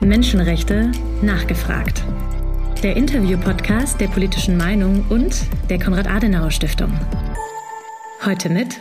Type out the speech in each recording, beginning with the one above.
Menschenrechte nachgefragt. Der Interview-Podcast der politischen Meinung und der Konrad-Adenauer-Stiftung. Heute mit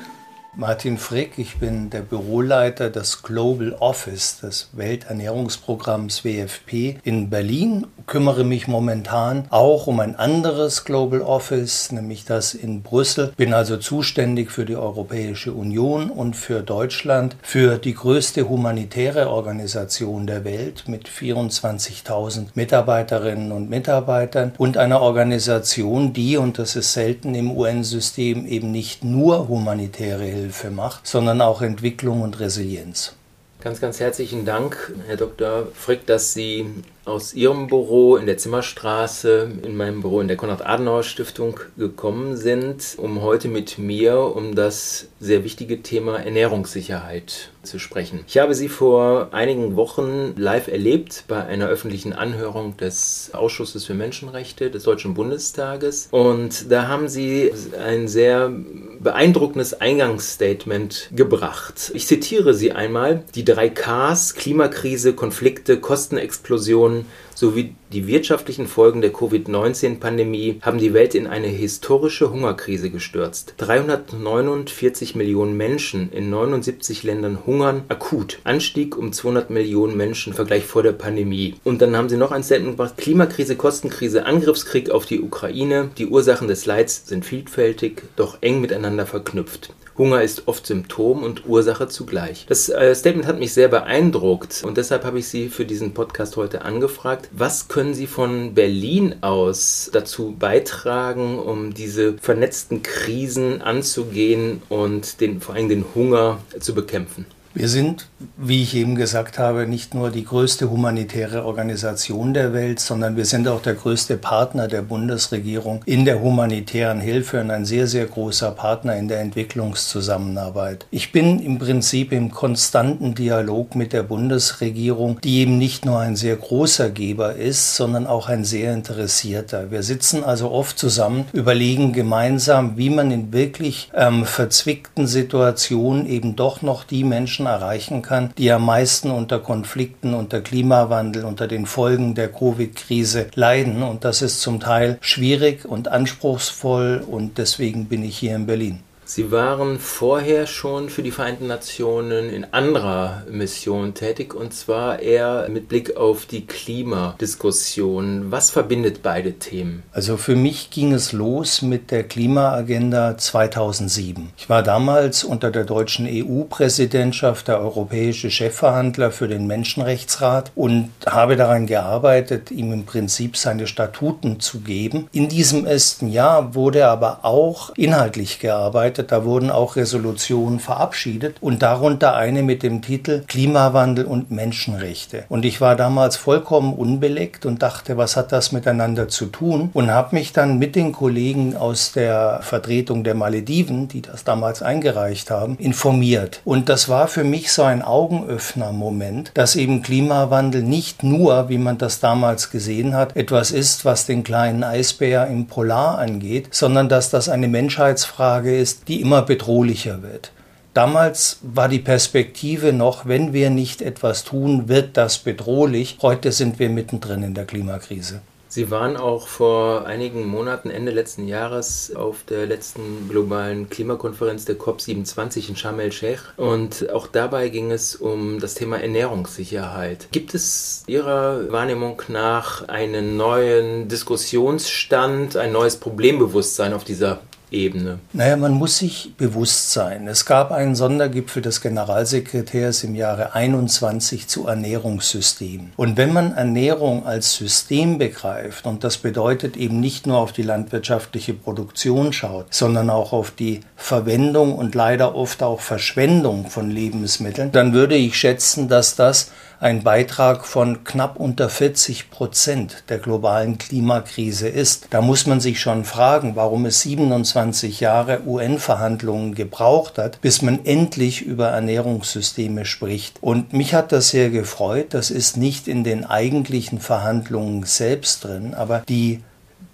Martin Frick, ich bin der Büroleiter des Global Office des Welternährungsprogramms WFP in Berlin, kümmere mich momentan auch um ein anderes Global Office, nämlich das in Brüssel. Bin also zuständig für die Europäische Union und für Deutschland, für die größte humanitäre Organisation der Welt mit 24.000 Mitarbeiterinnen und Mitarbeitern und einer Organisation, die, und das ist selten im UN-System, eben nicht nur humanitäre Hilfe macht, sondern auch Entwicklung und Resilienz. Ganz, ganz herzlichen Dank, Herr Dr. Frick, dass Sie aus Ihrem Büro in der Zimmerstraße in meinem Büro in der Konrad-Adenauer-Stiftung gekommen sind, um heute mit mir um das sehr wichtige Thema Ernährungssicherheit zu sprechen. Ich habe Sie vor einigen Wochen live erlebt bei einer öffentlichen Anhörung des Ausschusses für Menschenrechte des Deutschen Bundestages und da haben Sie ein sehr beeindruckendes Eingangsstatement gebracht. Ich zitiere Sie einmal, die drei Ks, Klimakrise, Konflikte, Kostenexplosion, sowie die wirtschaftlichen Folgen der Covid-19-Pandemie haben die Welt in eine historische Hungerkrise gestürzt. 349 Millionen Menschen in 79 Ländern hungern akut. Anstieg um 200 Millionen Menschen im Vergleich vor der Pandemie. Und dann haben sie noch ein Statement gemacht: Klimakrise, Kostenkrise, Angriffskrieg auf die Ukraine. Die Ursachen des Leids sind vielfältig, doch eng miteinander verknüpft. Hunger ist oft Symptom und Ursache zugleich. Das äh, Statement hat mich sehr beeindruckt und deshalb habe ich Sie für diesen Podcast heute angefragt. Was können Sie von Berlin aus dazu beitragen, um diese vernetzten Krisen anzugehen und den, vor allem den Hunger zu bekämpfen? Wir sind, wie ich eben gesagt habe, nicht nur die größte humanitäre Organisation der Welt, sondern wir sind auch der größte Partner der Bundesregierung in der humanitären Hilfe und ein sehr, sehr großer Partner in der Entwicklungszusammenarbeit. Ich bin im Prinzip im konstanten Dialog mit der Bundesregierung, die eben nicht nur ein sehr großer Geber ist, sondern auch ein sehr interessierter. Wir sitzen also oft zusammen, überlegen gemeinsam, wie man in wirklich ähm, verzwickten Situationen eben doch noch die Menschen Menschen erreichen kann, die am meisten unter Konflikten, unter Klimawandel, unter den Folgen der Covid-Krise leiden. Und das ist zum Teil schwierig und anspruchsvoll und deswegen bin ich hier in Berlin. Sie waren vorher schon für die Vereinten Nationen in anderer Mission tätig und zwar eher mit Blick auf die Klimadiskussion. Was verbindet beide Themen? Also für mich ging es los mit der Klimaagenda 2007. Ich war damals unter der deutschen EU-Präsidentschaft der europäische Chefverhandler für den Menschenrechtsrat und habe daran gearbeitet, ihm im Prinzip seine Statuten zu geben. In diesem ersten Jahr wurde aber auch inhaltlich gearbeitet vorbereitet. Da wurden auch Resolutionen verabschiedet und darunter eine mit dem Titel Klimawandel und Menschenrechte. Und ich war damals vollkommen unbeleckt und dachte, was hat das miteinander zu tun? Und habe mich dann mit den Kollegen aus der Vertretung der Malediven, die das damals eingereicht haben, informiert. Und das war für mich so ein Augenöffner-Moment, dass eben Klimawandel nicht nur, wie man das damals gesehen hat, etwas ist, was den kleinen Eisbär im Polar angeht, sondern dass das eine Menschheitsfrage ist, die immer bedrohlicher wird. Damals war die Perspektive noch, wenn wir nicht etwas tun, wird das bedrohlich. Heute sind wir mittendrin in der Klimakrise. Sie waren auch vor einigen Monaten, Ende letzten Jahres, auf der letzten globalen Klimakonferenz der COP27 in Sharm el-Sheikh. Und auch dabei ging es um das Thema Ernährungssicherheit. Gibt es Ihrer Wahrnehmung nach einen neuen Diskussionsstand, ein neues Problembewusstsein auf dieser Ebene? Naja, man muss sich bewusst sein. Es gab einen Sondergipfel des Generalsekretärs im Jahre 21 zu Ernährungssystemen. Und wenn man Ernährung als System begreift, und das bedeutet eben nicht nur auf die landwirtschaftliche Produktion schaut, sondern auch auf die Verwendung und leider oft auch Verschwendung von Lebensmitteln, dann würde ich schätzen, dass das ein Beitrag von knapp unter 40 Prozent der globalen Klimakrise ist. Da muss man sich schon fragen, warum es 27 Jahre UN-Verhandlungen gebraucht hat, bis man endlich über Ernährungssysteme spricht. Und mich hat das sehr gefreut. Das ist nicht in den eigentlichen Verhandlungen selbst drin, aber die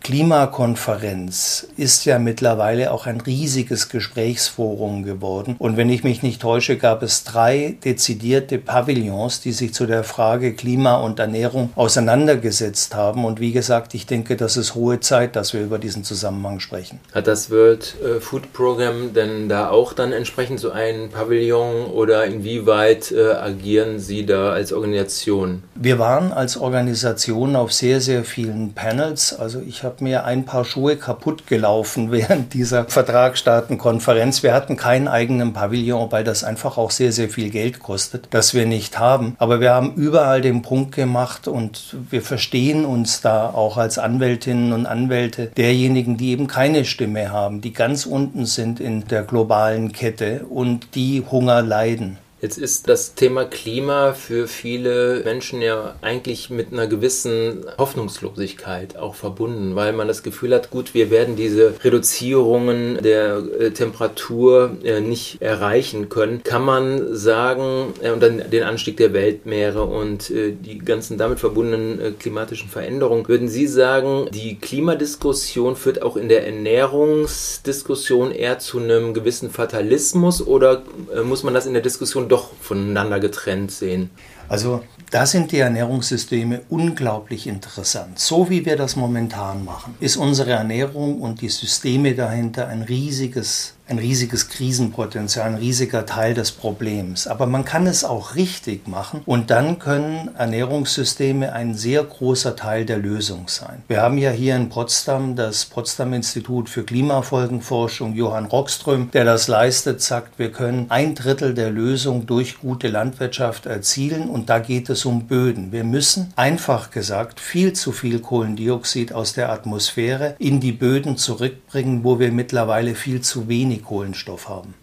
Klimakonferenz ist ja mittlerweile auch ein riesiges Gesprächsforum geworden. Und wenn ich mich nicht täusche, gab es drei dezidierte Pavillons, die sich zu der Frage Klima und Ernährung auseinandergesetzt haben. Und wie gesagt, ich denke, das ist hohe Zeit, dass wir über diesen Zusammenhang sprechen. Hat das World äh, Food Program denn da auch dann entsprechend so ein Pavillon oder inwieweit äh, agieren Sie da als Organisation? Wir waren als Organisation auf sehr, sehr vielen Panels. Also ich habe mir ein paar Schuhe kaputt gelaufen während dieser Vertragsstaatenkonferenz. Wir hatten keinen eigenen Pavillon, weil das einfach auch sehr, sehr viel Geld kostet, das wir nicht haben. Aber wir haben überall den Punkt gemacht und wir verstehen uns da auch als Anwältinnen und Anwälte derjenigen, die eben keine Stimme haben, die ganz unten sind in der globalen Kette und die Hunger leiden. Jetzt ist das Thema Klima für viele Menschen ja eigentlich mit einer gewissen Hoffnungslosigkeit auch verbunden, weil man das Gefühl hat, gut, wir werden diese Reduzierungen der äh, Temperatur äh, nicht erreichen können. Kann man sagen, äh, und dann den Anstieg der Weltmeere und die ganzen damit verbundenen klimatischen Veränderungen, würden Sie sagen, die Klimadiskussion führt auch in der Ernährungsdiskussion eher zu einem gewissen Fatalismus oder muss man das in der Diskussion doch doch voneinander getrennt sehen. Also da sind die Ernährungssysteme unglaublich interessant. So wie wir das momentan machen, ist unsere Ernährung und die Systeme dahinter ein riesiges ein riesiges Krisenpotenzial, ein riesiger Teil des Problems. Aber man kann es auch richtig machen und dann können Ernährungssysteme ein sehr großer Teil der Lösung sein. Wir haben ja hier in Potsdam das Potsdam Institut für Klimafolgenforschung, Johann Rockström, der das leistet, sagt, wir können ein Drittel der Lösung durch gute Landwirtschaft erzielen und da geht es um Böden. Wir müssen einfach gesagt viel zu viel Kohlendioxid aus der Atmosphäre in die Böden zurückbringen, wo wir mittlerweile viel zu wenig Kohlenstoff haben.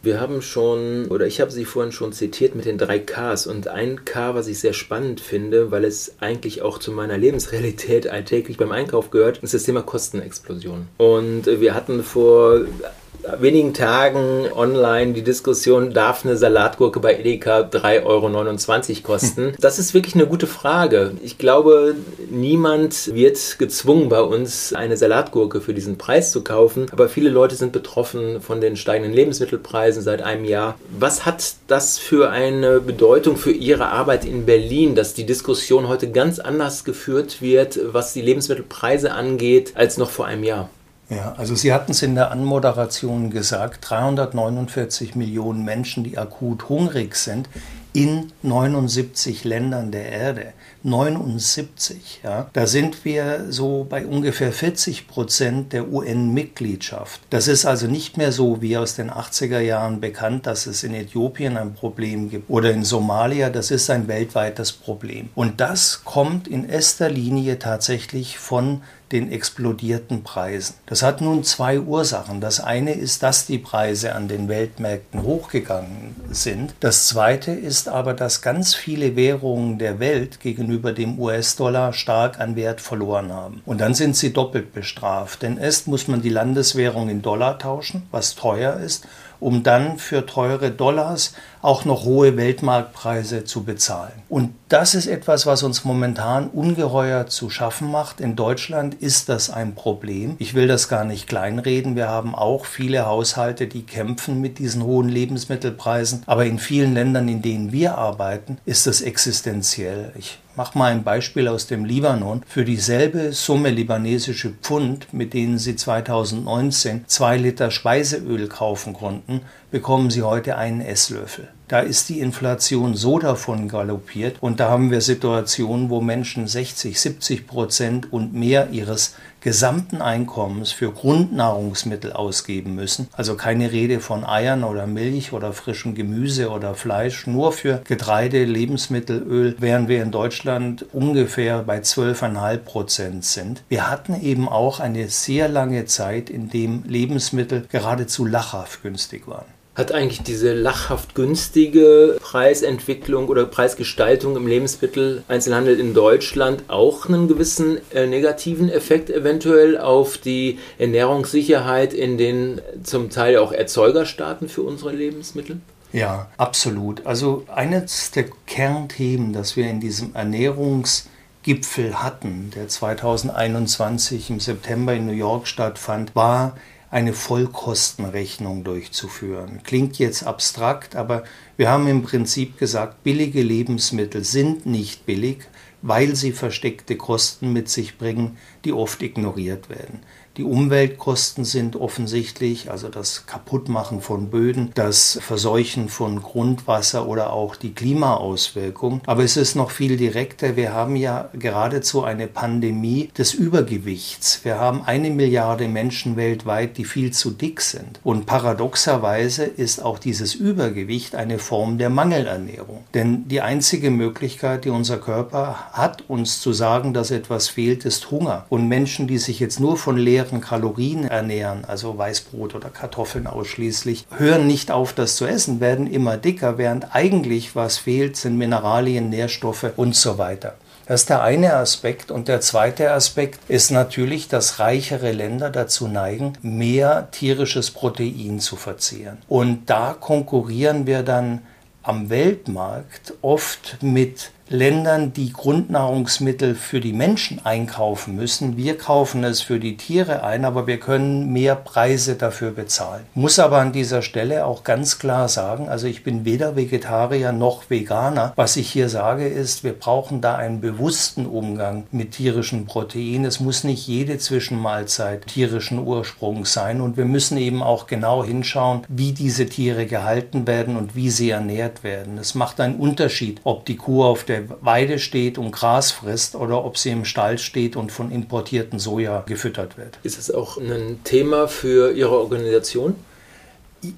Wir haben schon, oder ich habe sie vorhin schon zitiert mit den drei Ks. Und ein K, was ich sehr spannend finde, weil es eigentlich auch zu meiner Lebensrealität alltäglich beim Einkauf gehört, ist das Thema Kostenexplosion. Und wir hatten vor wenigen Tagen online die Diskussion, darf eine Salatgurke bei Edeka 3,29 Euro kosten? Das ist wirklich eine gute Frage. Ich glaube, niemand wird gezwungen bei uns eine Salatgurke für diesen Preis zu kaufen, aber viele Leute sind betroffen von den steigenden Lebensmittelpreisen seit einem Jahr. Was hat das für eine Bedeutung für Ihre Arbeit in Berlin, dass die Diskussion heute ganz anders geführt wird, was die Lebensmittelpreise angeht, als noch vor einem Jahr? Ja, also Sie hatten es in der Anmoderation gesagt, 349 Millionen Menschen, die akut hungrig sind in 79 Ländern der Erde. 79, ja. Da sind wir so bei ungefähr 40 Prozent der UN-Mitgliedschaft. Das ist also nicht mehr so wie aus den 80er Jahren bekannt, dass es in Äthiopien ein Problem gibt oder in Somalia. Das ist ein weltweites Problem. Und das kommt in erster Linie tatsächlich von den explodierten Preisen. Das hat nun zwei Ursachen. Das eine ist, dass die Preise an den Weltmärkten hochgegangen sind. Das zweite ist aber, dass ganz viele Währungen der Welt gegenüber dem US-Dollar stark an Wert verloren haben. Und dann sind sie doppelt bestraft. Denn erst muss man die Landeswährung in Dollar tauschen, was teuer ist, um dann für teure Dollars auch noch hohe Weltmarktpreise zu bezahlen. Und das ist etwas, was uns momentan ungeheuer zu schaffen macht. In Deutschland ist das ein Problem. Ich will das gar nicht kleinreden. Wir haben auch viele Haushalte, die kämpfen mit diesen hohen Lebensmittelpreisen. Aber in vielen Ländern, in denen wir arbeiten, ist das existenziell. Ich mache mal ein Beispiel aus dem Libanon. Für dieselbe Summe libanesische Pfund, mit denen Sie 2019 zwei Liter Speiseöl kaufen konnten, bekommen Sie heute einen Esslöffel. Da ist die Inflation so davon galoppiert und da haben wir Situationen, wo Menschen 60, 70 Prozent und mehr ihres gesamten Einkommens für Grundnahrungsmittel ausgeben müssen. Also keine Rede von Eiern oder Milch oder frischem Gemüse oder Fleisch, nur für Getreide, Lebensmittel, Öl, während wir in Deutschland ungefähr bei 12,5 Prozent sind. Wir hatten eben auch eine sehr lange Zeit, in dem Lebensmittel geradezu lachhaft günstig waren. Hat eigentlich diese lachhaft günstige Preisentwicklung oder Preisgestaltung im Lebensmitteleinzelhandel in Deutschland auch einen gewissen äh, negativen Effekt eventuell auf die Ernährungssicherheit in den zum Teil auch Erzeugerstaaten für unsere Lebensmittel? Ja, absolut. Also eines der Kernthemen, das wir in diesem Ernährungs Gipfel hatten, der 2021 im September in New York stattfand, war eine Vollkostenrechnung durchzuführen. Klingt jetzt abstrakt, aber wir haben im Prinzip gesagt, billige Lebensmittel sind nicht billig, weil sie versteckte Kosten mit sich bringen, die oft ignoriert werden. Die Umweltkosten sind offensichtlich, also das Kaputtmachen von Böden, das Verseuchen von Grundwasser oder auch die Klimaauswirkung. Aber es ist noch viel direkter. Wir haben ja geradezu eine Pandemie des Übergewichts. Wir haben eine Milliarde Menschen weltweit, die viel zu dick sind. Und paradoxerweise ist auch dieses Übergewicht eine Form der Mangelernährung. Denn die einzige Möglichkeit, die unser Körper hat, uns zu sagen, dass etwas fehlt, ist Hunger. Und Menschen, die sich jetzt nur von leeren leeren Kalorien ernähren, also Weißbrot oder Kartoffeln ausschließlich, hören nicht auf, das zu essen, werden immer dicker, während eigentlich was fehlt, sind Mineralien, Nährstoffe und so weiter. Das ist der eine Aspekt. Und der zweite Aspekt ist natürlich, dass reichere Länder dazu neigen, mehr tierisches Protein zu verzehren. Und da konkurrieren wir dann am Weltmarkt oft mit Ländern, die Grundnahrungsmittel für die Menschen einkaufen müssen. Wir kaufen es für die Tiere ein, aber wir können mehr Preise dafür bezahlen. Muss aber an dieser Stelle auch ganz klar sagen, also ich bin weder Vegetarier noch Veganer. Was ich hier sage ist, wir brauchen da einen bewussten Umgang mit tierischen Proteinen. Es muss nicht jede Zwischenmahlzeit tierischen Ursprungs sein und wir müssen eben auch genau hinschauen, wie diese Tiere gehalten werden und wie sie ernährt werden. Es macht einen Unterschied, ob die Kuh auf der der Weide steht und Gras frisst oder ob sie im Stall steht und von importierten Soja gefüttert wird. Ist es auch ein Thema für Ihre Organisation?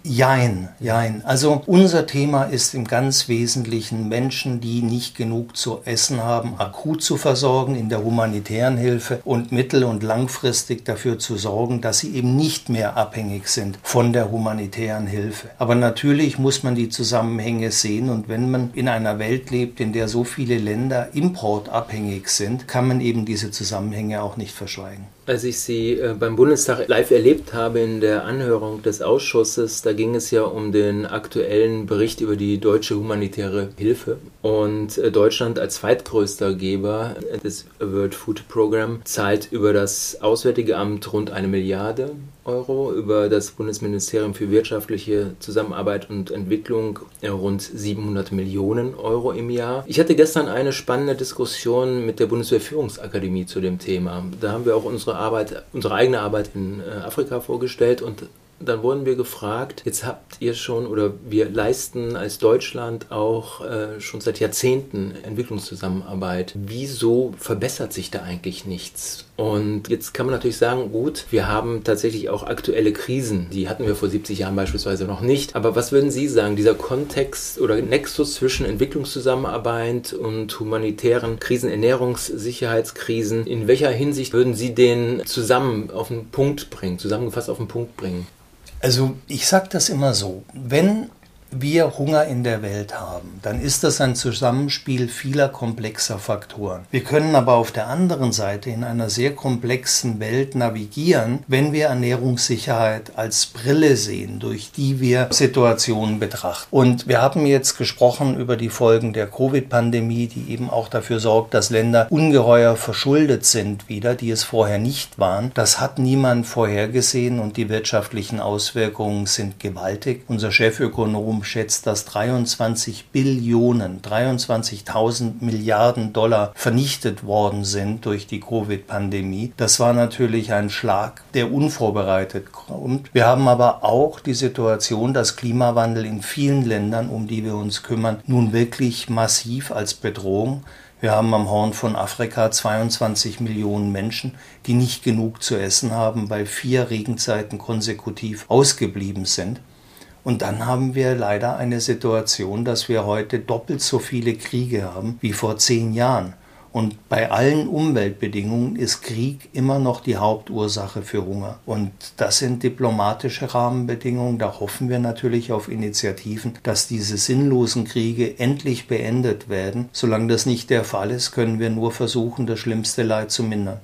Jein, jein. Also unser Thema ist im ganz Wesentlichen Menschen, die nicht genug zu essen haben, akut zu versorgen in der humanitären Hilfe und mittel- und langfristig dafür zu sorgen, dass sie eben nicht mehr abhängig sind von der humanitären Hilfe. Aber natürlich muss man die Zusammenhänge sehen und wenn man in einer Welt lebt, in der so viele Länder importabhängig sind, kann man eben diese Zusammenhänge auch nicht verschweigen. Als ich Sie äh, beim Bundestag live erlebt habe in der Anhörung des Ausschusses, da ging es ja um den aktuellen Bericht über die deutsche humanitäre Hilfe. Und äh, Deutschland als zweitgrößter Geber des World Food Program zahlt über das Auswärtige Amt rund eine Milliarde Euro, über das Bundesministerium für wirtschaftliche Zusammenarbeit und Entwicklung äh, rund 700 Millionen Euro im Jahr. Ich hatte gestern eine spannende Diskussion mit der Bundeswehrführungsakademie zu dem Thema. Da haben wir auch unsere Arbeit, unsere eigene Arbeit in äh, Afrika vorgestellt und dann wurden wir gefragt, jetzt habt ihr schon oder wir leisten als Deutschland auch äh, schon seit Jahrzehnten Entwicklungszusammenarbeit. Wieso verbessert sich da eigentlich nichts? Und jetzt kann man natürlich sagen, gut, wir haben tatsächlich auch aktuelle Krisen. Die hatten wir vor 70 Jahren beispielsweise noch nicht. Aber was würden Sie sagen, dieser Kontext oder Nexus zwischen Entwicklungszusammenarbeit und humanitären Krisen, Ernährungssicherheitskrisen, in welcher Hinsicht würden Sie den zusammen auf den Punkt bringen, zusammengefasst auf den Punkt bringen? Also ich sage das immer so, wenn wir Hunger in der Welt haben, dann ist das ein Zusammenspiel vieler komplexer Faktoren. Wir können aber auf der anderen Seite in einer sehr komplexen Welt navigieren, wenn wir Ernährungssicherheit als Brille sehen, durch die wir Situationen betrachten. Und wir haben jetzt gesprochen über die Folgen der Covid-Pandemie, die eben auch dafür sorgt, dass Länder ungeheuer verschuldet sind wieder, die es vorher nicht waren. Das hat niemand vorhergesehen und die wirtschaftlichen Auswirkungen sind gewaltig. Unser Chefökonom schätzt, dass 23 Billionen, 23.000 Milliarden Dollar vernichtet worden sind durch die Covid-Pandemie. Das war natürlich ein Schlag, der unvorbereitet kommt. Wir haben aber auch die Situation, dass Klimawandel in vielen Ländern, um die wir uns kümmern, nun wirklich massiv als Bedrohung wir haben am Horn von Afrika 22 Millionen Menschen, die nicht genug zu essen haben, weil vier Regenzeiten konsekutiv ausgeblieben sind. Und dann haben wir leider eine Situation, dass wir heute doppelt so viele Kriege haben wie vor zehn Jahren. Und bei allen Umweltbedingungen ist Krieg immer noch die Hauptursache für Hunger. Und das sind diplomatische Rahmenbedingungen. Da hoffen wir natürlich auf Initiativen, dass diese sinnlosen Kriege endlich beendet werden. Solange das nicht der Fall ist, können wir nur versuchen, das schlimmste Leid zu mindern.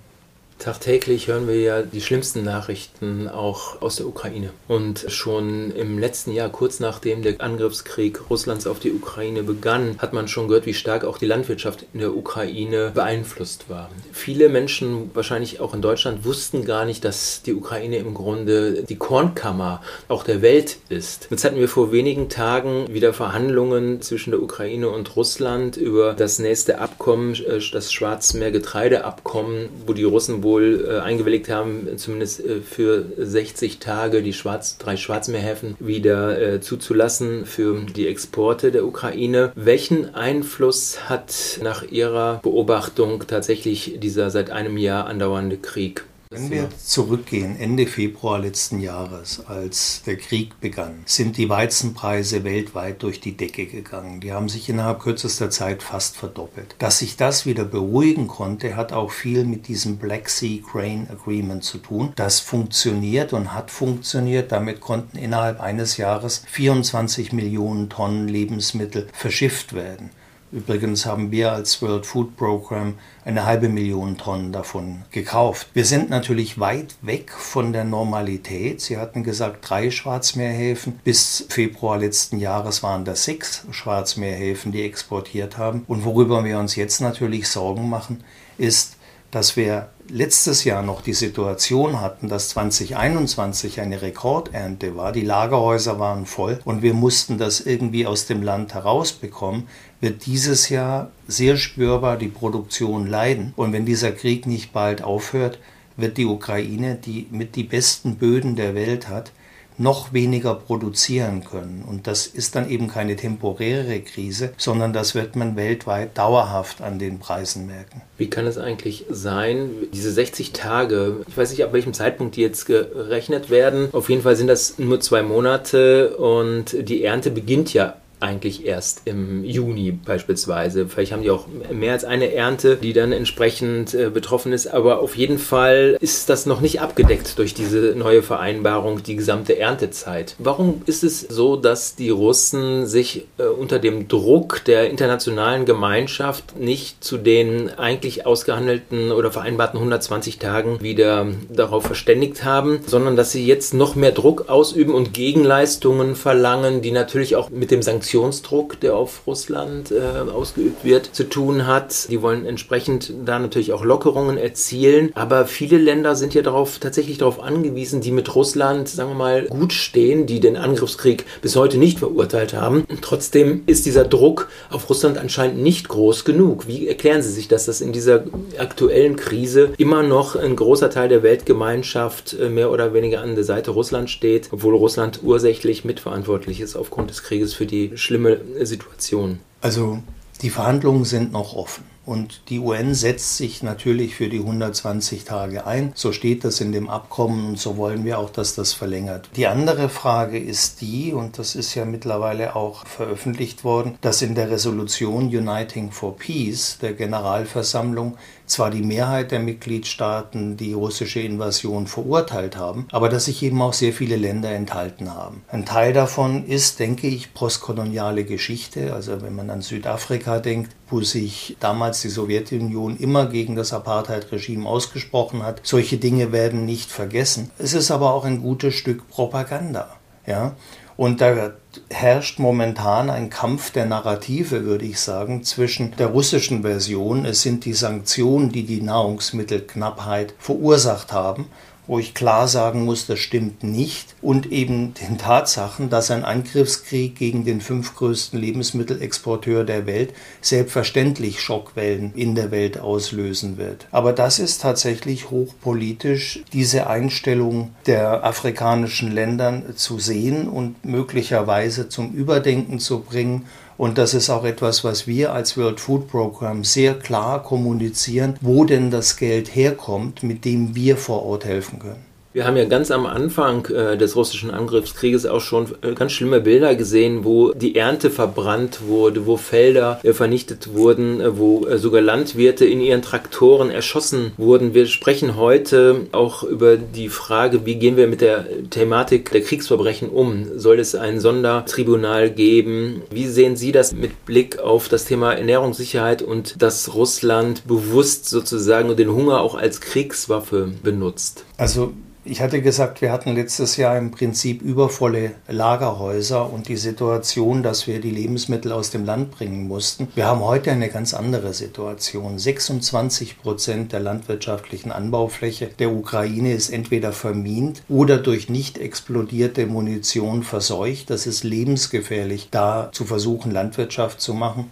Tagtäglich hören wir ja die schlimmsten Nachrichten auch aus der Ukraine. Und schon im letzten Jahr, kurz nachdem der Angriffskrieg Russlands auf die Ukraine begann, hat man schon gehört, wie stark auch die Landwirtschaft in der Ukraine beeinflusst war. Viele Menschen, wahrscheinlich auch in Deutschland, wussten gar nicht, dass die Ukraine im Grunde die Kornkammer auch der Welt ist. Jetzt hatten wir vor wenigen Tagen wieder Verhandlungen zwischen der Ukraine und Russland über das nächste Abkommen, äh, das Schwarzmeer-Getreideabkommen, wo die Russen wohl äh, eingewilligt haben, zumindest äh, für 60 Tage die Schwarz, drei Schwarzmeerhäfen wieder äh, zuzulassen für die Exporte der Ukraine. Welchen Einfluss hat nach Ihrer Beobachtung tatsächlich dieser seit einem Jahr andauernde Krieg? Wenn wir zurückgehen, Ende Februar letzten Jahres, als der Krieg begann, sind die Weizenpreise weltweit durch die Decke gegangen. Die haben sich innerhalb kürzester Zeit fast verdoppelt. Dass sich das wieder beruhigen konnte, hat auch viel mit diesem Black Sea Grain Agreement zu tun. Das funktioniert und hat funktioniert. Damit konnten innerhalb eines Jahres 24 Millionen Tonnen Lebensmittel verschifft werden. Übrigens haben wir als World Food Program eine halbe Million Tonnen davon gekauft. Wir sind natürlich weit weg von der Normalität. Sie hatten gesagt, drei Schwarzmeerhäfen. Bis Februar letzten Jahres waren das sechs Schwarzmeerhäfen, die exportiert haben. Und worüber wir uns jetzt natürlich Sorgen machen, ist, dass wir letztes Jahr noch die Situation hatten, dass 2021 eine Rekordernte war, die Lagerhäuser waren voll und wir mussten das irgendwie aus dem Land herausbekommen, wird dieses Jahr sehr spürbar die Produktion leiden. Und wenn dieser Krieg nicht bald aufhört, wird die Ukraine, die mit die besten Böden der Welt hat, noch weniger produzieren können. Und das ist dann eben keine temporäre Krise, sondern das wird man weltweit dauerhaft an den Preisen merken. Wie kann es eigentlich sein, diese 60 Tage, ich weiß nicht, ab welchem Zeitpunkt die jetzt gerechnet werden, auf jeden Fall sind das nur zwei Monate und die Ernte beginnt ja eigentlich erst im Juni beispielsweise. Vielleicht haben die auch mehr als eine Ernte, die dann entsprechend äh, betroffen ist. Aber auf jeden Fall ist das noch nicht abgedeckt durch diese neue Vereinbarung, die gesamte Erntezeit. Warum ist es so, dass die Russen sich äh, unter dem Druck der internationalen Gemeinschaft nicht zu den eigentlich ausgehandelten oder vereinbarten 120 Tagen wieder darauf verständigt haben, sondern dass sie jetzt noch mehr Druck ausüben und Gegenleistungen verlangen, die natürlich auch mit dem Sanktionen Sanktionsdruck, der auf Russland äh, ausgeübt wird, zu tun hat. Die wollen entsprechend da natürlich auch Lockerungen erzielen. Aber viele Länder sind ja darauf tatsächlich darauf angewiesen, die mit Russland, sagen wir mal, gut stehen, die den Angriffskrieg bis heute nicht verurteilt haben. Und trotzdem ist dieser Druck auf Russland anscheinend nicht groß genug. Wie erklären Sie sich, dass das in dieser aktuellen Krise immer noch ein großer Teil der Weltgemeinschaft äh, mehr oder weniger an der Seite Russland steht, obwohl Russland ursächlich mitverantwortlich ist aufgrund des Krieges für die schlimme Situation? Also die Verhandlungen sind noch offen. Und die UN setzt sich natürlich für die 120 Tage ein. So steht das in dem Abkommen und so wollen wir auch, dass das verlängert. Die andere Frage ist die, und das ist ja mittlerweile auch veröffentlicht worden, dass in der Resolution Uniting for Peace der Generalversammlung zwar die Mehrheit der Mitgliedstaaten die russische Invasion verurteilt haben, aber dass sich eben auch sehr viele Länder enthalten haben. Ein Teil davon ist, denke ich, postkoloniale Geschichte. Also wenn man an Südafrika denkt, wo sich damals die Sowjetunion immer gegen das Apartheid-Regime ausgesprochen hat. Solche Dinge werden nicht vergessen. Es ist aber auch ein gutes Stück Propaganda. Ja? Und da herrscht momentan ein Kampf der Narrative, würde ich sagen, zwischen der russischen Version, es sind die Sanktionen, die die Nahrungsmittelknappheit verursacht haben, wo ich klar sagen muss, das stimmt nicht. Und eben den Tatsachen, dass ein Angriffskrieg gegen den fünftgrößten Lebensmittelexporteur der Welt selbstverständlich Schockwellen in der Welt auslösen wird. Aber das ist tatsächlich hochpolitisch, diese Einstellung der afrikanischen Ländern zu sehen und möglicherweise zum Überdenken zu bringen und das ist auch etwas, was wir als World Food Program sehr klar kommunizieren, wo denn das Geld herkommt, mit dem wir vor Ort helfen können. Wir haben ja ganz am Anfang äh, des russischen Angriffskrieges auch schon äh, ganz schlimme Bilder gesehen, wo die Ernte verbrannt wurde, wo Felder äh, vernichtet wurden, äh, wo äh, sogar Landwirte in ihren Traktoren erschossen wurden. Wir sprechen heute auch über die Frage, wie gehen wir mit der Thematik der Kriegsverbrechen um? Soll es ein Sondertribunal geben? Wie sehen Sie das mit Blick auf das Thema Ernährungssicherheit und dass Russland bewusst sozusagen den Hunger auch als Kriegswaffe benutzt? Also ich hatte gesagt, wir hatten letztes Jahr im Prinzip übervolle Lagerhäuser und die Situation, dass wir die Lebensmittel aus dem Land bringen mussten. Wir haben heute eine ganz andere Situation. 26 Prozent der landwirtschaftlichen Anbaufläche der Ukraine ist entweder vermint oder durch nicht explodierte Munition verseucht. Das ist lebensgefährlich, da zu versuchen, Landwirtschaft zu machen.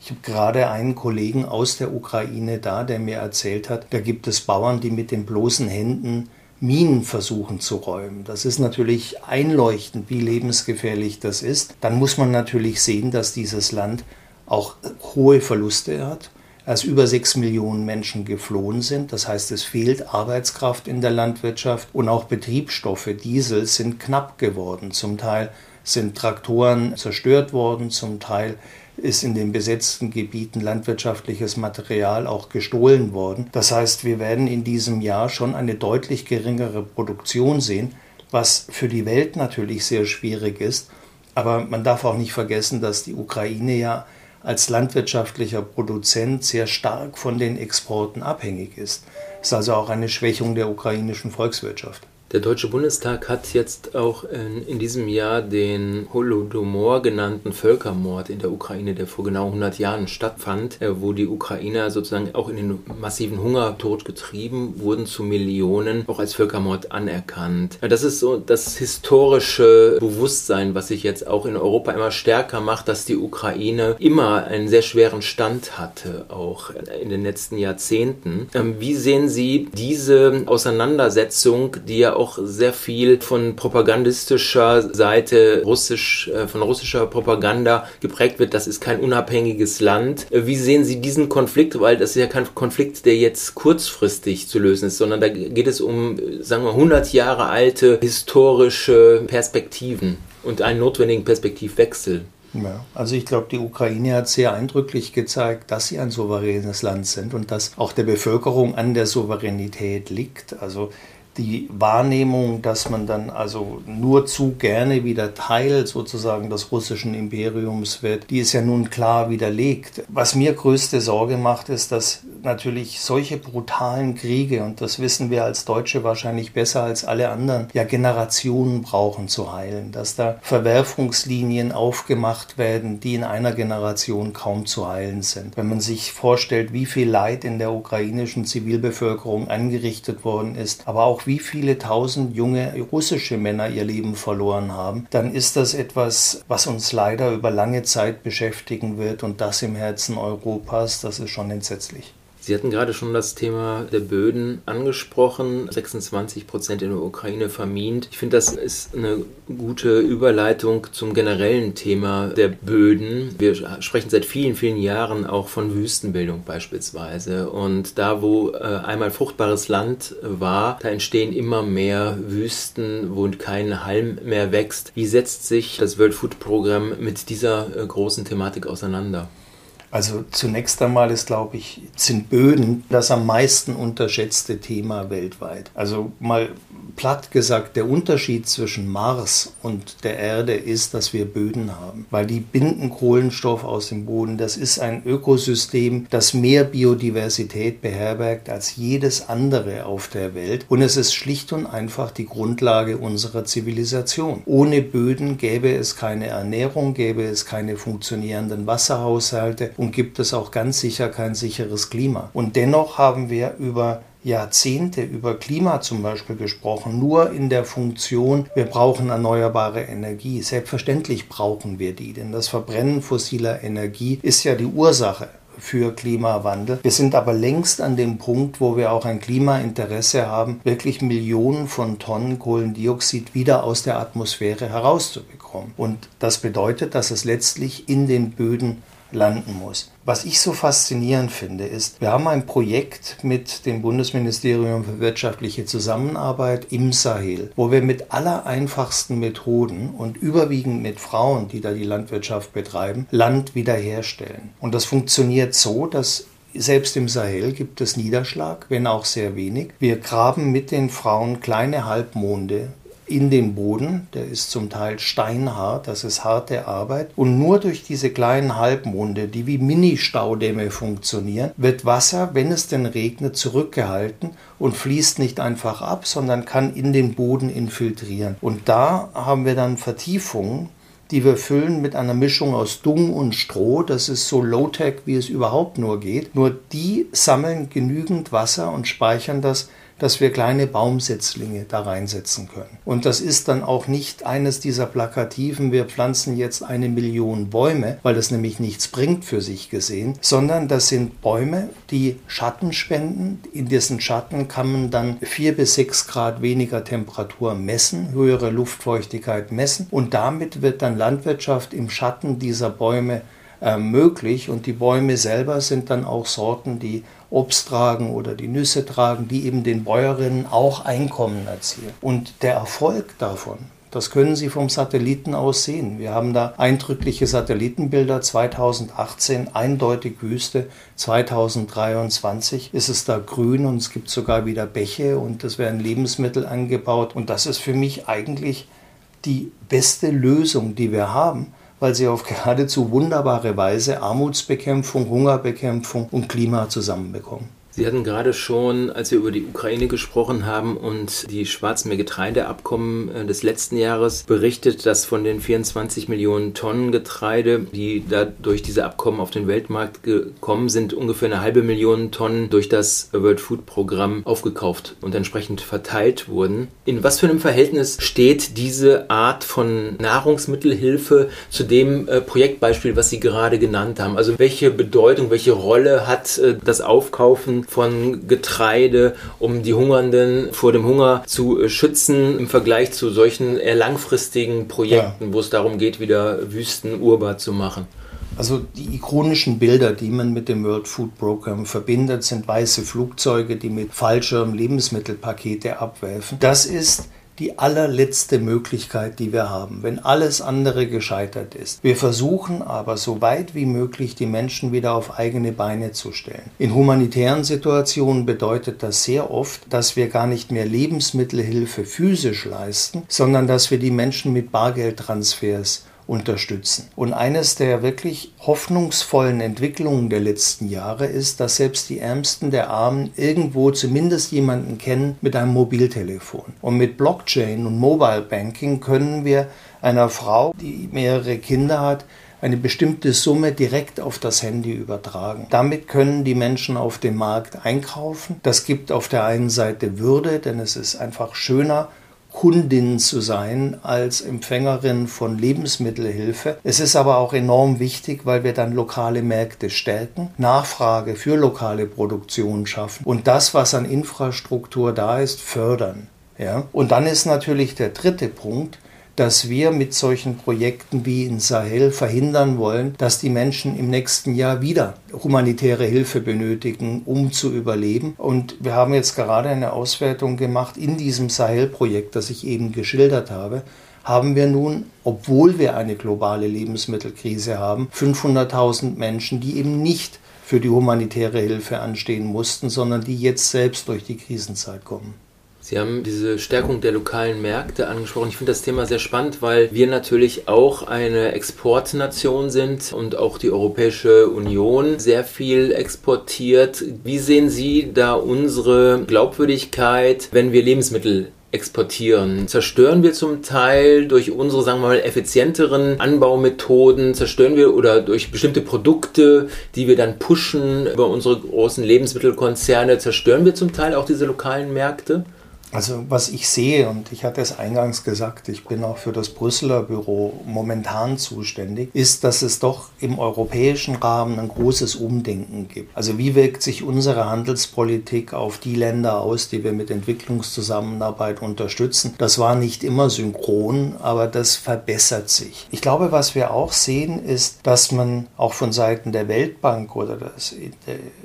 Ich habe gerade einen Kollegen aus der Ukraine da, der mir erzählt hat, da gibt es Bauern, die mit den bloßen Händen Minen versuchen zu räumen. Das ist natürlich einleuchtend, wie lebensgefährlich das ist. Dann muss man natürlich sehen, dass dieses Land auch hohe Verluste hat, als über sechs Millionen Menschen geflohen sind. Das heißt, es fehlt Arbeitskraft in der Landwirtschaft und auch Betriebsstoffe, Diesel sind knapp geworden. Zum Teil sind Traktoren zerstört worden, zum Teil ist in den besetzten Gebieten landwirtschaftliches Material auch gestohlen worden. Das heißt, wir werden in diesem Jahr schon eine deutlich geringere Produktion sehen, was für die Welt natürlich sehr schwierig ist. Aber man darf auch nicht vergessen, dass die Ukraine ja als landwirtschaftlicher Produzent sehr stark von den Exporten abhängig ist. Es ist also auch eine Schwächung der ukrainischen Volkswirtschaft. Der Deutsche Bundestag hat jetzt auch in, diesem Jahr den Holodomor genannten Völkermord in der Ukraine, der vor genau 100 Jahren stattfand, äh, wo die Ukrainer sozusagen auch in den massiven Hungertod getrieben wurden, zu Millionen, auch als Völkermord anerkannt. Das ist so das historische Bewusstsein, was sich jetzt auch in Europa immer stärker macht, dass die Ukraine immer einen sehr schweren Stand hatte, auch in den letzten Jahrzehnten. Ähm, wie sehen Sie diese Auseinandersetzung, die ja auch sehr viel von propagandistischer Seite russisch, äh, von russischer Propaganda geprägt wird. Das ist kein unabhängiges Land. Äh, wie sehen Sie diesen Konflikt? Weil das ist ja kein Konflikt, der jetzt kurzfristig zu lösen ist, sondern da geht es um, sagen wir, 100 Jahre alte historische Perspektiven und einen notwendigen Perspektivwechsel. Ja, also ich glaube, die Ukraine hat sehr eindrücklich gezeigt, dass sie ein souveränes Land sind und dass auch der Bevölkerung an der Souveränität liegt. Also die Wahrnehmung, dass man dann also nur zu gerne wieder Teil sozusagen des russischen Imperiums wird, die ist ja nun klar widerlegt. Was mir größte Sorge macht, ist, dass natürlich solche brutalen Kriege, und das wissen wir als Deutsche wahrscheinlich besser als alle anderen, ja Generationen brauchen zu heilen, dass da Verwerfungslinien aufgemacht werden, die in einer Generation kaum zu heilen sind. Wenn man sich vorstellt, wie viel Leid in der ukrainischen Zivilbevölkerung angerichtet worden ist, aber auch wie viele tausend junge russische Männer ihr Leben verloren haben, dann ist das etwas, was uns leider über lange Zeit beschäftigen wird und das im Herzen Europas, das ist schon entsetzlich. Sie hatten gerade schon das Thema der Böden angesprochen. 26 Prozent in der Ukraine vermint. Ich finde, das ist eine gute Überleitung zum generellen Thema der Böden. Wir sprechen seit vielen, vielen Jahren auch von Wüstenbildung beispielsweise. Und da, wo äh, einmal fruchtbares Land war, da entstehen immer mehr Wüsten, wo kein Halm mehr wächst. Wie setzt sich das World Food Program mit dieser äh, großen Thematik auseinander? Also zunächst einmal ist, glaube ich, sind Böden das am meisten unterschätzte Thema weltweit. Also mal platt gesagt, der Unterschied zwischen Mars und der Erde ist, dass wir Böden haben, weil die binden Kohlenstoff aus dem Boden. Das ist ein Ökosystem, das mehr Biodiversität beherbergt als jedes andere auf der Welt. Und es ist schlicht und einfach die Grundlage unserer Zivilisation. Ohne Böden gäbe es keine Ernährung, gäbe es keine funktionierenden Wasserhaushalte und gibt es auch ganz sicher kein sicheres Klima. Und dennoch haben wir über Jahrzehnte über Klima zum Beispiel gesprochen, nur in der Funktion, wir brauchen erneuerbare Energie. Selbstverständlich brauchen wir die, denn das Verbrennen fossiler Energie ist ja die Ursache für Klimawandel. Wir sind aber längst an dem Punkt, wo wir auch ein Klimainteresse haben, wirklich Millionen von Tonnen Kohlendioxid wieder aus der Atmosphäre herauszubekommen. Und das bedeutet, dass es letztlich in den Böden landen muss. Was ich so faszinierend finde, ist, wir haben ein Projekt mit dem Bundesministerium für wirtschaftliche Zusammenarbeit im Sahel, wo wir mit aller einfachsten Methoden und überwiegend mit Frauen, die da die Landwirtschaft betreiben, Land wiederherstellen. Und das funktioniert so, dass selbst im Sahel gibt es Niederschlag, wenn auch sehr wenig. Wir graben mit den Frauen kleine Halbmonde in den Boden. Der ist zum Teil steinhart, das ist harte Arbeit. Und nur durch diese kleinen Halbmonde, die wie Mini-Staudämme funktionieren, wird Wasser, wenn es denn regnet, zurückgehalten und fließt nicht einfach ab, sondern kann in den Boden infiltrieren. Und da haben wir dann Vertiefungen, die wir füllen mit einer Mischung aus Dung und Stroh. Das ist so low-tech, wie es überhaupt nur geht. Nur die sammeln genügend Wasser und speichern das dass wir kleine Baumsetzlinge da reinsetzen können. Und das ist dann auch nicht eines dieser plakativen, wir pflanzen jetzt eine Million Bäume, weil das nämlich nichts bringt für sich gesehen, sondern das sind Bäume, die Schatten spenden. In dessen Schatten kann man dann vier bis sechs Grad weniger Temperatur messen, höhere Luftfeuchtigkeit messen und damit wird dann Landwirtschaft im Schatten dieser Bäume äh, möglich und die Bäume selber sind dann auch Sorten, die Obst tragen oder die Nüsse tragen, die eben den Bäuerinnen auch Einkommen erzielen. Und der Erfolg davon, das können Sie vom Satelliten aus sehen. Wir haben da eindrückliche Satellitenbilder 2018, eindeutig Wüste. 2023 ist es da grün und es gibt sogar wieder Bäche und es werden Lebensmittel angebaut. Und das ist für mich eigentlich die beste Lösung, die wir haben, weil sie auf geradezu wunderbare Weise Armutsbekämpfung, Hungerbekämpfung und Klima zusammenbekommen. Sie hatten gerade schon, als wir über die Ukraine gesprochen haben und die Schwarzmeergetreideabkommen äh, des letzten Jahres berichtet, dass von den 24 Millionen Tonnen Getreide, die da durch diese Abkommen auf den Weltmarkt gekommen sind, ungefähr eine halbe Million Tonnen durch das World Food Programm aufgekauft und entsprechend verteilt wurden. In was für einem Verhältnis steht diese Art von Nahrungsmittelhilfe zu dem äh, Projektbeispiel, was Sie gerade genannt haben? Also welche Bedeutung, welche Rolle hat äh, das Aufkaufen von Getreide, um die Hungernden vor dem Hunger zu äh, schützen, im Vergleich zu solchen eher langfristigen Projekten, ja. wo es darum geht, wieder Wüsten urbar zu machen. Also die ikonischen Bilder, die man mit dem World Food Program verbindet, sind weiße Flugzeuge, die mit Fallschirm Lebensmittelpakete abwerfen. Das ist die allerletzte Möglichkeit, die wir haben, wenn alles andere gescheitert ist. Wir versuchen aber so weit wie möglich die Menschen wieder auf eigene Beine zu stellen. In humanitären Situationen bedeutet das sehr oft, dass wir gar nicht mehr Lebensmittelhilfe physisch leisten, sondern dass wir die Menschen mit Bargeldtransfers unterstützen. Und eines der wirklich hoffnungsvollen Entwicklungen der letzten Jahre ist, dass selbst die Ärmsten der Armen irgendwo zumindest jemanden kennen mit einem Mobiltelefon. Und mit Blockchain und Mobile Banking können wir einer Frau, die mehrere Kinder hat, eine bestimmte Summe direkt auf das Handy übertragen. Damit können die Menschen auf dem Markt einkaufen. Das gibt auf der einen Seite Würde, denn es ist einfach schöner, Kundin zu sein als Empfängerin von Lebensmittelhilfe. Es ist aber auch enorm wichtig, weil wir dann lokale Märkte stärken, Nachfrage für lokale Produktion schaffen und das, was an Infrastruktur da ist, fördern. Ja? Und dann ist natürlich der dritte Punkt, dass wir mit solchen Projekten wie in Sahel verhindern wollen, dass die Menschen im nächsten Jahr wieder humanitäre Hilfe benötigen, um zu überleben. Und wir haben jetzt gerade eine Auswertung gemacht in diesem Sahel-Projekt, das ich eben geschildert habe haben wir nun, obwohl wir eine globale Lebensmittelkrise haben, 500.000 Menschen, die eben nicht für die humanitäre Hilfe anstehen mussten, sondern die jetzt selbst durch die Krisenzeit kommen. Sie haben diese Stärkung der lokalen Märkte angesprochen. Ich finde das Thema sehr spannend, weil wir natürlich auch eine Exportnation sind und auch die Europäische Union sehr viel exportiert. Wie sehen Sie da unsere Glaubwürdigkeit, wenn wir Lebensmittel exportieren? Zerstören wir zum Teil durch unsere, sagen wir mal, effizienteren Anbaumethoden, zerstören wir oder durch bestimmte Produkte, die wir dann pushen über unsere großen Lebensmittelkonzerne, zerstören wir zum Teil auch diese lokalen Märkte? Also was ich sehe, und ich hatte es eingangs gesagt, ich bin auch für das Brüsseler Büro momentan zuständig, ist, dass es doch im europäischen Rahmen ein großes Umdenken gibt. Also wie wirkt sich unsere Handelspolitik auf die Länder aus, die wir mit Entwicklungszusammenarbeit unterstützen? Das war nicht immer synchron, aber das verbessert sich. Ich glaube, was wir auch sehen, ist, dass man auch von Seiten der Weltbank oder des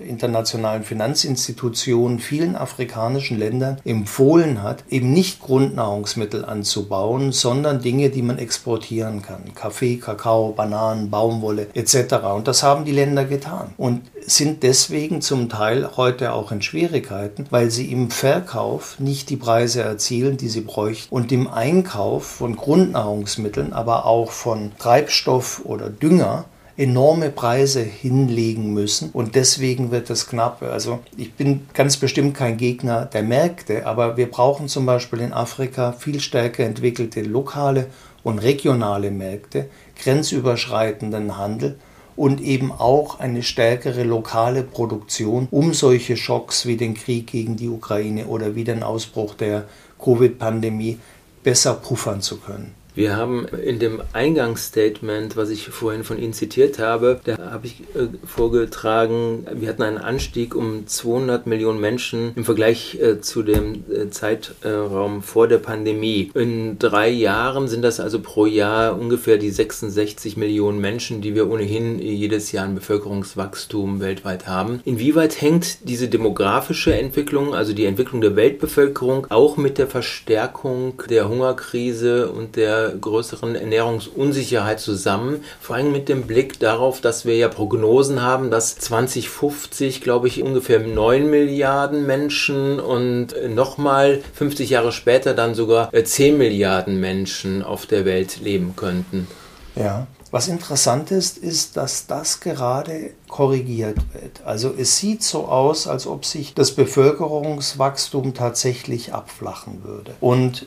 internationalen Finanzinstitutionen vielen afrikanischen Ländern empfohlen empfohlen hat, eben nicht Grundnahrungsmittel anzubauen, sondern Dinge, die man exportieren kann. Kaffee, Kakao, Bananen, Baumwolle etc. Und das haben die Länder getan und sind deswegen zum Teil heute auch in Schwierigkeiten, weil sie im Verkauf nicht die Preise erzielen, die sie bräuchten und im Einkauf von Grundnahrungsmitteln, aber auch von Treibstoff oder Dünger enorme Preise hinlegen müssen und deswegen wird es knapp. Also ich bin ganz bestimmt kein Gegner der Märkte, aber wir brauchen zum Beispiel in Afrika viel stärker entwickelte lokale und regionale Märkte, grenzüberschreitenden Handel und eben auch eine stärkere lokale Produktion, um solche Schocks wie den Krieg gegen die Ukraine oder wie den Ausbruch der Covid-Pandemie besser puffern zu können. Wir haben in dem Eingangsstatement, was ich vorhin von Ihnen zitiert habe, da habe ich äh, vorgetragen, wir hatten einen Anstieg um 200 Millionen Menschen im Vergleich äh, zu dem äh, Zeitraum vor der Pandemie. In drei Jahren sind das also pro Jahr ungefähr die 66 Millionen Menschen, die wir ohnehin jedes Jahr ein Bevölkerungswachstum weltweit haben. Inwieweit hängt diese demografische Entwicklung, also die Entwicklung der Weltbevölkerung, auch mit der Verstärkung der Hungerkrise und der größeren Ernährungsunsicherheit zusammen, vor allem mit dem Blick darauf, dass wir ja Prognosen haben, dass 2050, glaube ich, ungefähr 9 Milliarden Menschen und nochmal 50 Jahre später dann sogar 10 Milliarden Menschen auf der Welt leben könnten. Ja, was interessant ist, ist, dass das gerade korrigiert wird. Also es sieht so aus, als ob sich das Bevölkerungswachstum tatsächlich abflachen würde. Und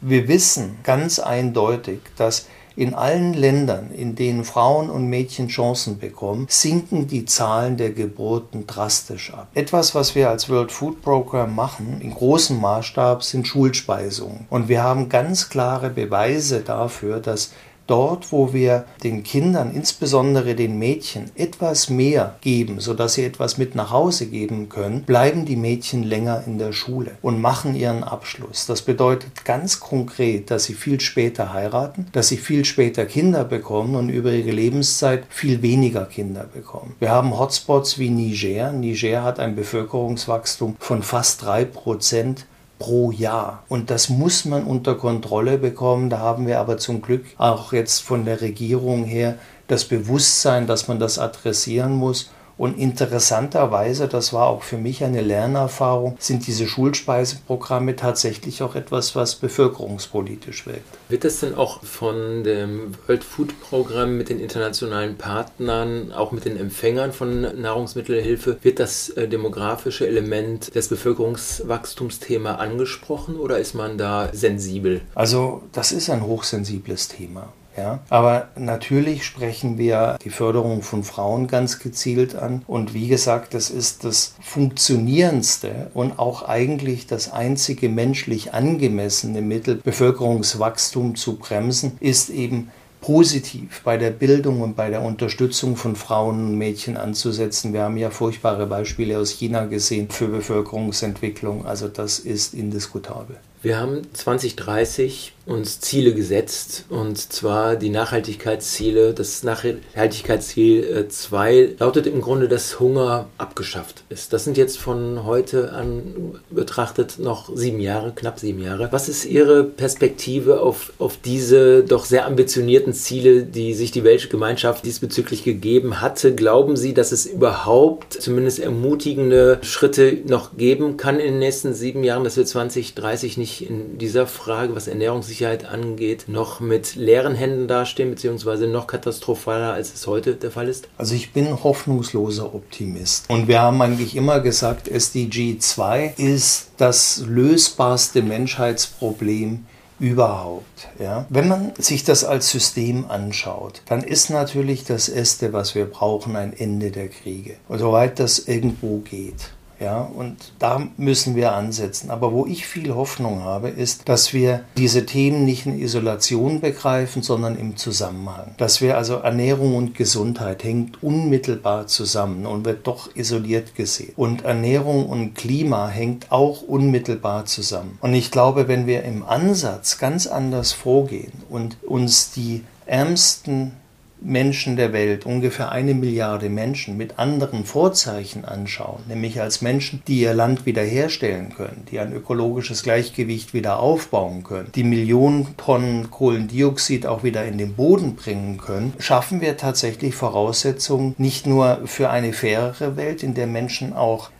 wir wissen ganz eindeutig, dass in allen Ländern, in denen Frauen und Mädchen Chancen bekommen, sinken die Zahlen der Geburten drastisch ab. Etwas, was wir als World Food Program machen, in großem Maßstab, sind Schulspeisungen. Und wir haben ganz klare Beweise dafür, dass dort, wo wir den Kindern, insbesondere den Mädchen, etwas mehr geben, sodass sie etwas mit nach Hause geben können, bleiben die Mädchen länger in der Schule und machen ihren Abschluss. Das bedeutet ganz konkret, dass sie viel später heiraten, dass sie viel später Kinder bekommen und über ihre Lebenszeit viel weniger Kinder bekommen. Wir haben Hotspots wie Niger. Niger hat ein Bevölkerungswachstum von fast drei Prozent pro Jahr. Und das muss man unter Kontrolle bekommen. Da haben wir aber zum Glück auch jetzt von der Regierung her das Bewusstsein, dass man das adressieren muss und interessanterweise, das war auch für mich eine Lernerfahrung, sind diese Schulspeiseprogramme tatsächlich auch etwas, was bevölkerungspolitisch wirkt. Wird das denn auch von dem World Food Programm mit den internationalen Partnern, auch mit den Empfängern von Nahrungsmittelhilfe, wird das äh, demografische Element des Bevölkerungswachstumsthema angesprochen oder ist man da sensibel? Also das ist ein hochsensibles Thema. Ja? Aber natürlich sprechen wir die Förderung von Frauen ganz gezielt an. Und wie gesagt, das ist das funktionierendste und auch eigentlich das einzige menschlich angemessene Mittel, Bevölkerungswachstum zu bremsen, ist eben positiv bei der Bildung und bei der Unterstützung von Frauen und Mädchen anzusetzen. Wir haben ja furchtbare Beispiele aus China gesehen für Bevölkerungsentwicklung. Also das ist indiskutabel. Wir haben 2030 uns Ziele gesetzt und zwar die Nachhaltigkeitsziele. Das Nachhaltigkeitsziel 2 äh, lautet im Grunde, dass Hunger abgeschafft ist. Das sind jetzt von heute an betrachtet noch sieben Jahre, knapp sieben Jahre. Was ist Ihre Perspektive auf, auf diese doch sehr ambitionierten Ziele, die sich die Weltgemeinschaft diesbezüglich gegeben hatte? Glauben Sie, dass es überhaupt zumindest ermutigende Schritte noch geben kann in den nächsten sieben Jahren, dass wir 2030 nicht in dieser Frage, was Ernährungssicherheit Sicherheit angeht, noch mit leeren Händen dastehen, beziehungsweise noch katastrophaler, als es heute der Fall ist? Also ich bin hoffnungsloser Optimist. Und wir haben eigentlich immer gesagt, SDG 2 ist das lösbarste Menschheitsproblem überhaupt. Ja? Wenn man sich das als System anschaut, dann ist natürlich das Erste, was wir brauchen, ein Ende der Kriege. Soweit das irgendwo geht. Ja, und da müssen wir ansetzen. Aber wo ich viel Hoffnung habe, ist, dass wir diese Themen nicht in Isolation begreifen, sondern im Zusammenhang. Dass wir also Ernährung und Gesundheit hängt unmittelbar zusammen und wird doch isoliert gesehen. Und Ernährung und Klima hängt auch unmittelbar zusammen. Und ich glaube, wenn wir im Ansatz ganz anders vorgehen und uns die ärmsten Menschen der Welt, ungefähr eine Milliarde Menschen, mit anderen Vorzeichen anschauen, nämlich als Menschen, die ihr Land wiederherstellen können, die ein ökologisches Gleichgewicht wieder aufbauen können, die Millionen Tonnen Kohlendioxid auch wieder in den Boden bringen können, schaffen wir tatsächlich Voraussetzungen nicht nur für eine fairere Welt, in der Menschen auch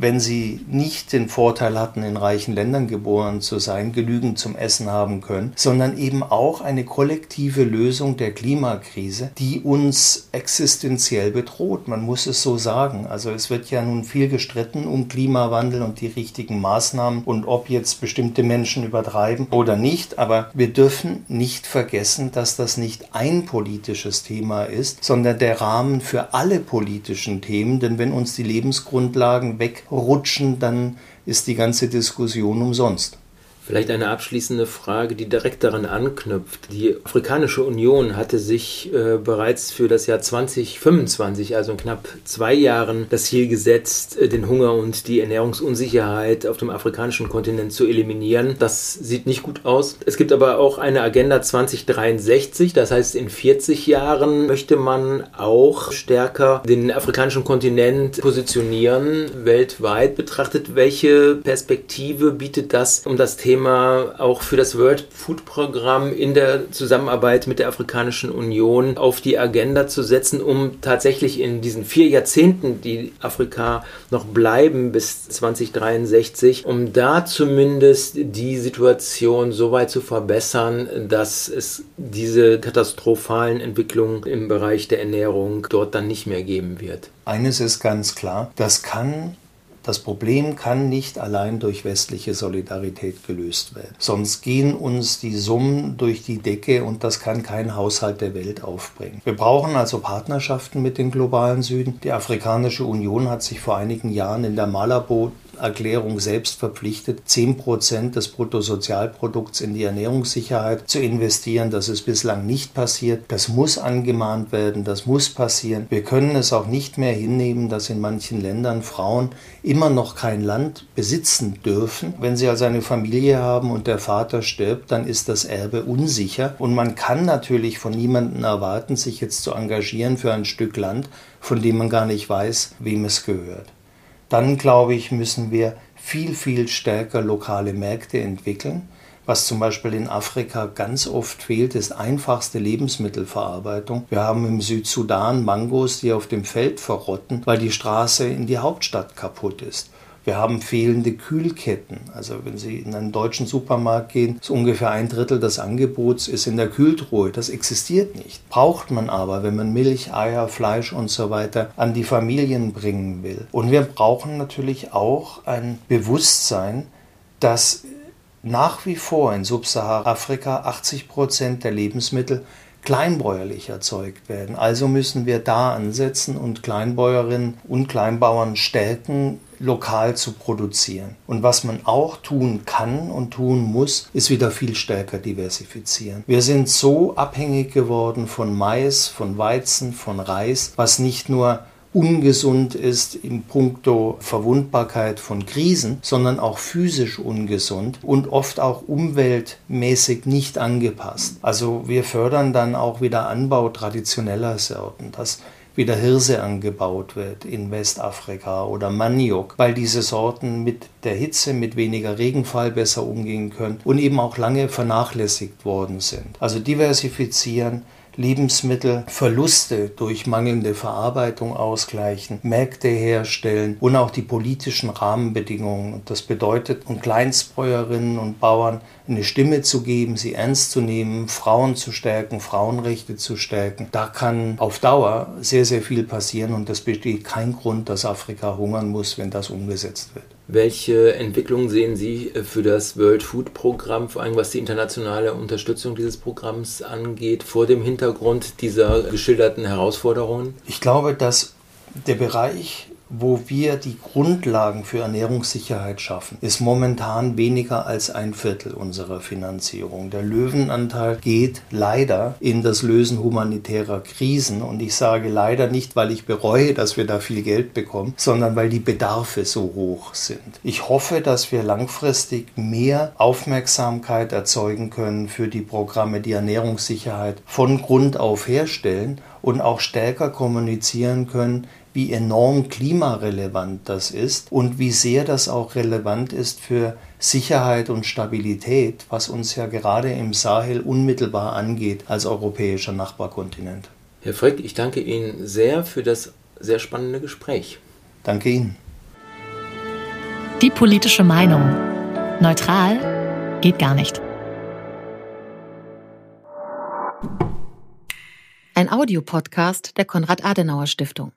wenn sie nicht den Vorteil hatten, in reichen Ländern geboren zu sein, genügend zum Essen haben können, sondern eben auch eine kollektive Lösung der Klimakrise, die uns existenziell bedroht. Man muss es so sagen. Also es wird ja nun viel gestritten um Klimawandel und die richtigen Maßnahmen und ob jetzt bestimmte Menschen übertreiben oder nicht. Aber wir dürfen nicht vergessen, dass das nicht ein politisches Thema ist, sondern der Rahmen für alle politischen Themen. Denn wenn uns die Lebensgrundlagen weg rutschen, dann ist die ganze Diskussion umsonst. Vielleicht eine abschließende Frage, die direkt daran anknüpft. Die Afrikanische Union hatte sich äh, bereits für das Jahr 2025, also in knapp zwei Jahren, das Ziel gesetzt, äh, den Hunger und die Ernährungsunsicherheit auf dem afrikanischen Kontinent zu eliminieren. Das sieht nicht gut aus. Es gibt aber auch eine Agenda 2063, das heißt, in 40 Jahren möchte man auch stärker den afrikanischen Kontinent positionieren, weltweit betrachtet. Welche Perspektive bietet das, um das Thema Thema auch für das World Food Programm in der Zusammenarbeit mit der Afrikanischen Union auf die Agenda zu setzen, um tatsächlich in diesen vier Jahrzehnten, die Afrika noch bleiben bis 2063, um da zumindest die Situation so weit zu verbessern, dass es diese katastrophalen Entwicklungen im Bereich der Ernährung dort dann nicht mehr geben wird. Eines ist ganz klar, das kann das Problem kann nicht allein durch westliche Solidarität gelöst werden. Sonst gehen uns die Summen durch die Decke und das kann kein Haushalt der Welt aufbringen. Wir brauchen also Partnerschaften mit den globalen Süden. Die Afrikanische Union hat sich vor einigen Jahren in der Malabo Erklärung selbst verpflichtet, 10% des Bruttosozialprodukts in die Ernährungssicherheit zu investieren. Das ist bislang nicht passiert. Das muss angemahnt werden, das muss passieren. Wir können es auch nicht mehr hinnehmen, dass in manchen Ländern Frauen immer noch kein Land besitzen dürfen. Wenn sie also eine Familie haben und der Vater stirbt, dann ist das Erbe unsicher. Und man kann natürlich von niemandem erwarten, sich jetzt zu engagieren für ein Stück Land, von dem man gar nicht weiß, wem es gehört dann glaube ich, müssen wir viel, viel stärker lokale Märkte entwickeln. Was zum Beispiel in Afrika ganz oft fehlt, ist einfachste Lebensmittelverarbeitung. Wir haben im Südsudan Mangos, die auf dem Feld verrotten, weil die Straße in die Hauptstadt kaputt ist. Wir haben fehlende Kühlketten. Also wenn Sie in einen deutschen Supermarkt gehen, ist ungefähr ein Drittel des Angebots ist in der Kühltruhe. Das existiert nicht. Braucht man aber, wenn man Milch, Eier, Fleisch und so weiter an die Familien bringen will. Und wir brauchen natürlich auch ein Bewusstsein, dass nach wie vor in Subsahara-Afrika 80 Prozent der Lebensmittel kleinbäuerlich erzeugt werden. Also müssen wir da ansetzen und Kleinbäuerinnen und Kleinbauern stärken, lokal zu produzieren. Und was man auch tun kann und tun muss, ist wieder viel stärker diversifizieren. Wir sind so abhängig geworden von Mais, von Weizen, von Reis, was nicht nur ungesund ist im Punkto Verwundbarkeit von Krisen, sondern auch physisch ungesund und oft auch umweltmäßig nicht angepasst. Also wir fördern dann auch wieder Anbau traditioneller Sorten. Das wieder Hirse angebaut wird in Westafrika oder Maniok, weil diese Sorten mit der Hitze, mit weniger Regenfall besser umgehen können und eben auch lange vernachlässigt worden sind. Also diversifizieren, Lebensmittelverluste durch mangelnde Verarbeitung ausgleichen, Märkte herstellen und auch die politischen Rahmenbedingungen. Das bedeutet, um Kleinstbäuerinnen und Bauern eine Stimme zu geben, sie ernst zu nehmen, Frauen zu stärken, Frauenrechte zu stärken. Da kann auf Dauer sehr, sehr viel passieren und es besteht kein Grund, dass Afrika hungern muss, wenn das umgesetzt wird. Welche Entwicklungen sehen Sie für das World Food Programm, vor allem was die internationale Unterstützung dieses Programms angeht, vor dem Hintergrund dieser geschilderten Herausforderungen? Ich glaube, dass der Bereich wo wir die Grundlagen für Ernährungssicherheit schaffen, ist momentan weniger als ein Viertel unserer Finanzierung. Der Löwenanteil geht leider in das Lösen humanitärer Krisen. Und ich sage leider nicht, weil ich bereue, dass wir da viel Geld bekommen, sondern weil die Bedarfe so hoch sind. Ich hoffe, dass wir langfristig mehr Aufmerksamkeit erzeugen können für die Programme, die Ernährungssicherheit von Grund auf herstellen und auch stärker kommunizieren können, wie enorm klimarelevant das ist und wie sehr das auch relevant ist für Sicherheit und Stabilität, was uns ja gerade im Sahel unmittelbar angeht als europäischer Nachbarkontinent. Herr Frick, ich danke Ihnen sehr für das sehr spannende Gespräch. Danke Ihnen. Die politische Meinung. Neutral geht gar nicht. Ein Audiopodcast der Konrad-Adenauer-Stiftung.